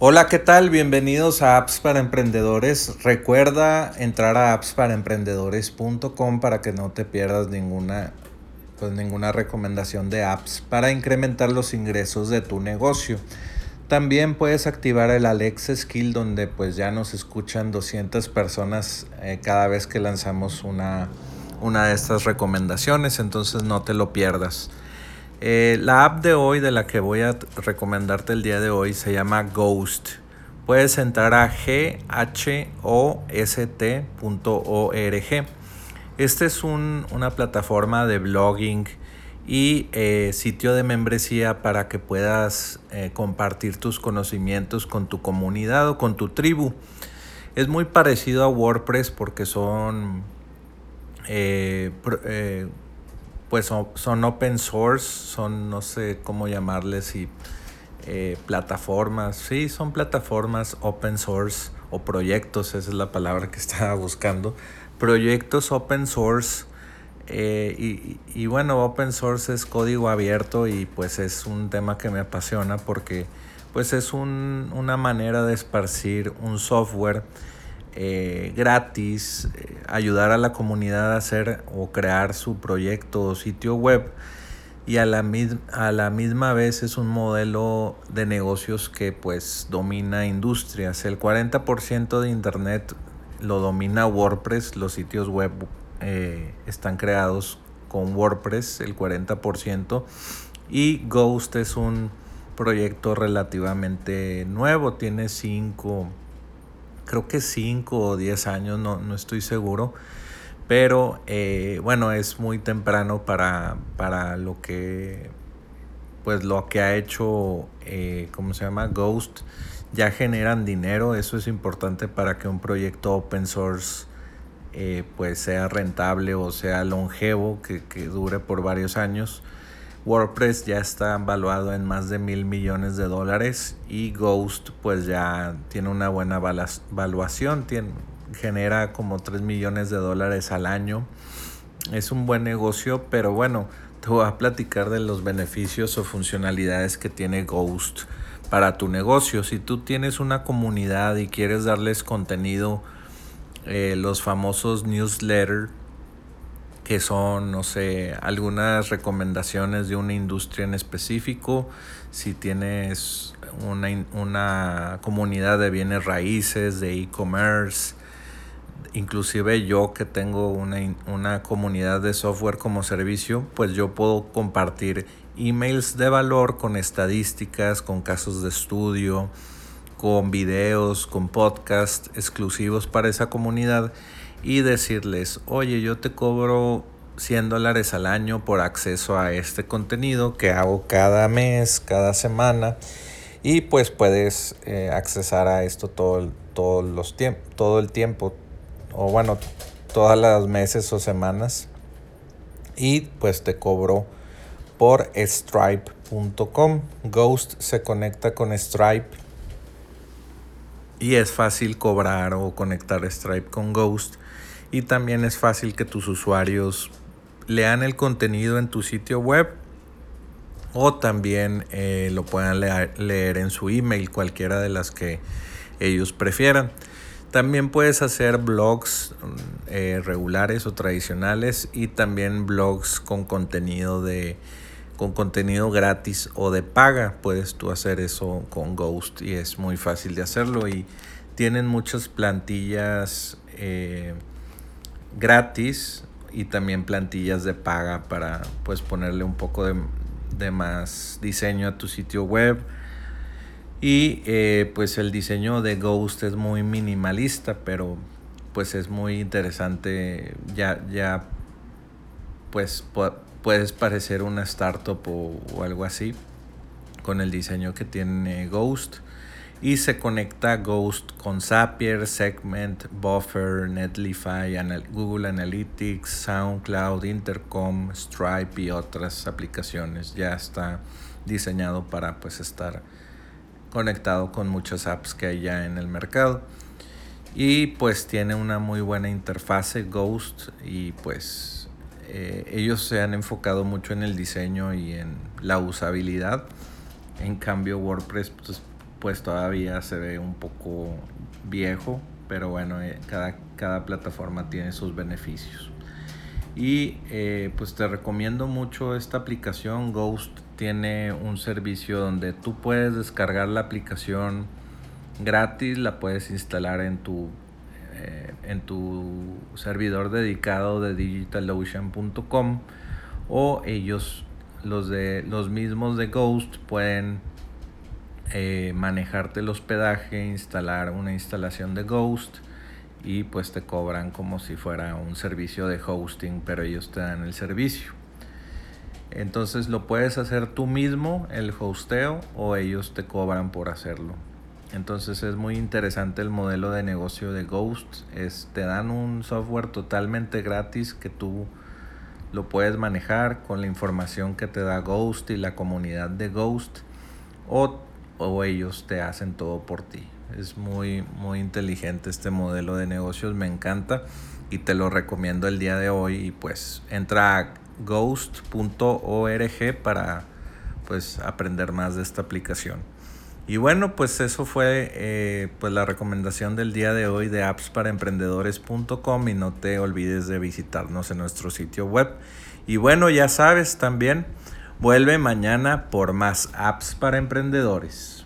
Hola, ¿qué tal? Bienvenidos a Apps para Emprendedores. Recuerda entrar a appsparaemprendedores.com para que no te pierdas ninguna, pues, ninguna recomendación de apps para incrementar los ingresos de tu negocio. También puedes activar el Alexa Skill donde pues ya nos escuchan 200 personas eh, cada vez que lanzamos una, una de estas recomendaciones, entonces no te lo pierdas. Eh, la app de hoy, de la que voy a recomendarte el día de hoy, se llama Ghost. Puedes entrar a ghost.org. Esta es una plataforma de blogging y eh, sitio de membresía para que puedas eh, compartir tus conocimientos con tu comunidad o con tu tribu. Es muy parecido a WordPress porque son pues son, open source, son no sé cómo llamarles y eh, plataformas, sí, son plataformas open source o proyectos, esa es la palabra que estaba buscando, proyectos open source eh, y, y, bueno, open source es código abierto y pues es un tema que me apasiona porque pues es un, una manera de esparcir un software eh, gratis, eh, ayudar a la comunidad a hacer o crear su proyecto o sitio web. Y a la, a la misma vez es un modelo de negocios que pues domina industrias. El 40% de internet lo domina WordPress, los sitios web eh, están creados con WordPress, el 40%, y Ghost es un proyecto relativamente nuevo, tiene 5 creo que 5 o 10 años, no, no estoy seguro. Pero eh, bueno, es muy temprano para, para lo que pues lo que ha hecho, eh, ¿cómo se llama? Ghost, ya generan dinero, eso es importante para que un proyecto open source eh, pues sea rentable o sea longevo, que, que dure por varios años. WordPress ya está valuado en más de mil millones de dólares y Ghost pues ya tiene una buena valuación, tiene, genera como 3 millones de dólares al año. Es un buen negocio, pero bueno, te voy a platicar de los beneficios o funcionalidades que tiene Ghost para tu negocio. Si tú tienes una comunidad y quieres darles contenido, eh, los famosos newsletters, que son, no sé, algunas recomendaciones de una industria en específico, si tienes una, una comunidad de bienes raíces, de e-commerce, inclusive yo que tengo una, una comunidad de software como servicio, pues yo puedo compartir emails de valor con estadísticas, con casos de estudio, con videos, con podcasts exclusivos para esa comunidad y decirles, oye, yo te cobro 100 dólares al año por acceso a este contenido que hago cada mes, cada semana. Y pues puedes eh, accesar a esto todo, los todo el tiempo, o bueno, todas las meses o semanas. Y pues te cobro por stripe.com. Ghost se conecta con Stripe y es fácil cobrar o conectar Stripe con Ghost y también es fácil que tus usuarios lean el contenido en tu sitio web o también eh, lo puedan leer, en su email, cualquiera de las que ellos prefieran. También puedes hacer blogs eh, regulares o tradicionales y también blogs con contenido de con contenido gratis o de paga. Puedes tú hacer eso con Ghost y es muy fácil de hacerlo y tienen muchas plantillas eh, gratis y también plantillas de paga para pues ponerle un poco de, más diseño a tu sitio web y eh, pues el diseño de Ghost es muy minimalista pero pues es muy interesante ya ya pues puedes parecer una startup o, algo así con el diseño que tiene Ghost y se conecta Ghost con Zapier, Segment, Buffer, Netlify, Google Analytics, SoundCloud, Intercom, Stripe y otras aplicaciones. Ya está diseñado para pues estar conectado con muchas apps que hay ya en el mercado. Y pues tiene una muy buena interfase Ghost y pues eh, ellos se han enfocado mucho en el diseño y en la usabilidad. En cambio WordPress pues, pues todavía se ve un poco viejo, pero bueno, eh, cada, cada plataforma tiene sus beneficios. Y eh, pues te recomiendo mucho esta aplicación. Ghost tiene un servicio donde tú puedes descargar la aplicación gratis, la puedes instalar en tu, eh, en tu servidor dedicado de digitalocean.com o ellos, los, de, los mismos de Ghost, pueden eh, manejarte el hospedaje, instalar una instalación de Ghost y pues te cobran como si fuera un servicio de hosting, pero ellos te dan el servicio. Entonces lo puedes hacer tú mismo, el hosteo, o ellos te cobran por hacerlo. Entonces es muy interesante el modelo de negocio de Ghost. Es, te dan un software totalmente gratis que tú lo puedes manejar con la información que te da Ghost y la comunidad de Ghost. O o ellos te hacen todo por ti. Es muy, muy inteligente este modelo de negocios, me encanta y te lo recomiendo el día de hoy. Y pues entra a ghost.org para pues aprender más de esta aplicación. Y bueno, pues eso fue eh, pues la recomendación del día de hoy de appsparaemprendedores.com y no te olvides de visitarnos en nuestro sitio web. Y bueno, ya sabes también Vuelve mañana por más apps para emprendedores.